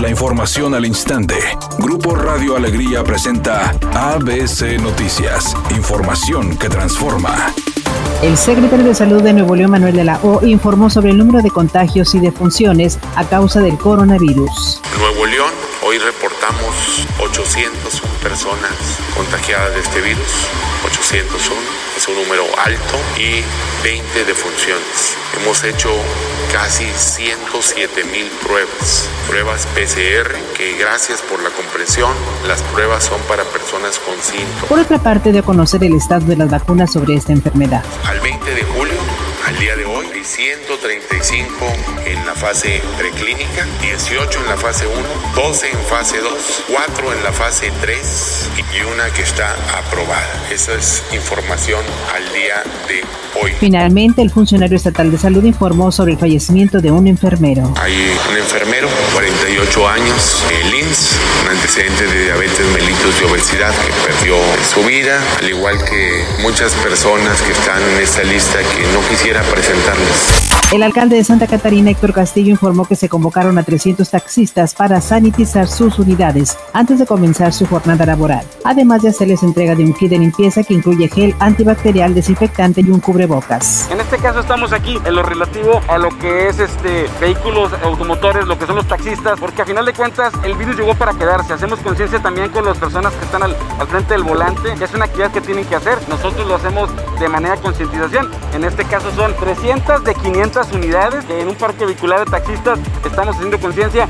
La información al instante. Grupo Radio Alegría presenta ABC Noticias. Información que transforma. El secretario de Salud de Nuevo León, Manuel de la O, informó sobre el número de contagios y defunciones a causa del coronavirus. Nuevo León, hoy reportamos 801 personas contagiadas de este virus. 801 es un número alto y 20 defunciones. Hemos hecho casi 107 mil pruebas, pruebas PCR, que gracias por la comprensión, las pruebas son para personas con síntomas. Por otra parte, de conocer el estado de las vacunas sobre esta enfermedad. Al 20 de julio, al día de hoy, hay 135 en la fase preclínica, 18 en la fase 1, 12 en fase 2, 4 en la fase 3 y una que está aprobada. Esa es información al día de hoy. Finalmente, el funcionario estatal de salud informó sobre el fallecimiento de un enfermero. Hay un enfermero, 48 años, el INS, un antecedente de diabetes mellitus y obesidad que perdió su vida, al igual que muchas personas que están en esta lista que no quisiera presentarles. El alcalde de Santa Catarina, Héctor Castillo, informó que se convocaron a 300 taxistas para sanitizar sus unidades antes de comenzar su jornada laboral, además de hacerles entrega de un kit de limpieza que incluye gel antibacterial, desinfectante y un cubrebocas. En este caso estamos aquí en lo relativo a lo que es este vehículos automotores, lo que son los taxistas, porque a final de cuentas el virus llegó para quedarse. Hacemos conciencia también con las personas que están al, al frente del volante, que es una actividad que tienen que hacer. Nosotros lo hacemos de manera concientización. En este caso son 300 de 500 unidades en un parque vehicular de taxistas. Estamos haciendo conciencia.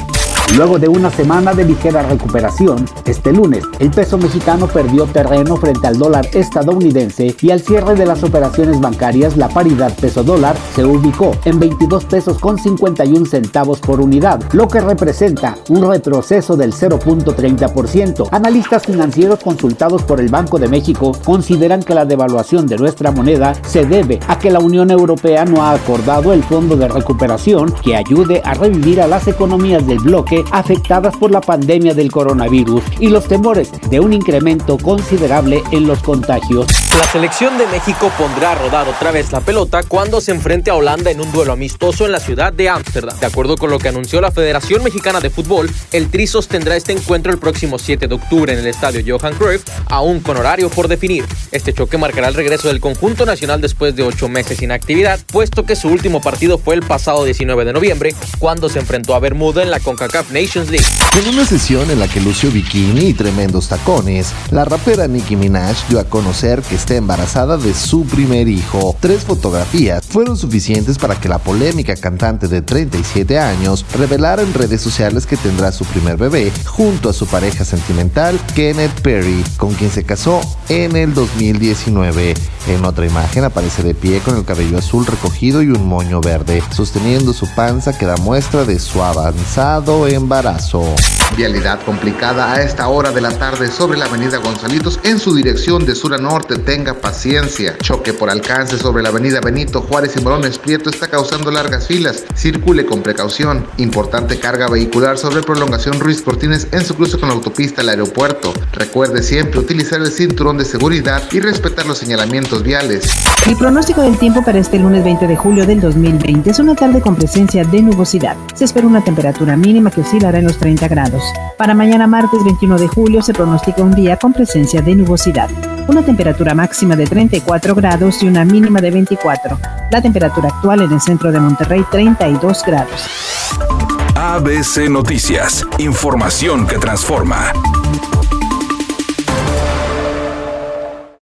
Luego de una semana de ligera recuperación, este lunes el peso mexicano perdió terreno frente al dólar estadounidense y al cierre de las operaciones bancarias la paridad peso dólar se ubicó en 22 pesos con 51 centavos por unidad, lo que representa un retroceso del 0.30%. Analistas financieros consultados por el Banco de México consideran que la devaluación de nuestra moneda se debe a que la Unión Europea no ha acordado el fondo de recuperación que ayude a revivir a las economías del bloque afectadas por la pandemia del coronavirus y los temores de un incremento considerable en los contagios. La selección de México pondrá a rodar otra vez la pelota cuando se enfrente a Holanda en un duelo amistoso en la ciudad de Ámsterdam. De acuerdo con lo que anunció la Federación Mexicana de Fútbol, el Tri sostendrá este encuentro el próximo 7 de octubre en el estadio Johan Cruyff, aún con horario por definir. Este choque marcará el regreso del conjunto nacional después de ocho meses sin actividad, puesto que su último partido fue el pasado 19 de noviembre, cuando se enfrentó a Bermuda en la CONCACAF Nations League. En una sesión en la que lució bikini y tremendos tacones, la rapera Nicki Minaj dio a conocer que está embarazada de su primer hijo. Tres fotografías fueron suficientes para que la polémica cantante de 37 años revelara en redes sociales que tendrá su primer bebé junto a su pareja sentimental Kenneth Perry, con quien se casó en el 2019. En otra imagen aparece de pie con el cabello azul recogido y un moño verde, sosteniendo su panza que da muestra de su avanzado embarazo. Vialidad complicada a esta hora de la tarde sobre la avenida Gonzalitos en su dirección de sur a norte. Tenga paciencia. Choque por alcance sobre la avenida Benito Juárez y Morones Prieto está causando largas filas. Circule con precaución. Importante carga vehicular sobre prolongación Ruiz Cortines en su cruce con la autopista al aeropuerto. Recuerde siempre utilizar el cinturón de seguridad y respetar los señalamientos viales. El pronóstico del tiempo para este lunes 20 de julio del 2020 es una tarde con presencia de nubosidad. Se espera una temperatura mínima que oscilará en los 30 grados. Para mañana martes 21 de julio se pronostica un día con presencia de nubosidad. Una temperatura máxima de 34 grados y una mínima de 24. La temperatura actual en el centro de Monterrey 32 grados. ABC Noticias. Información que transforma.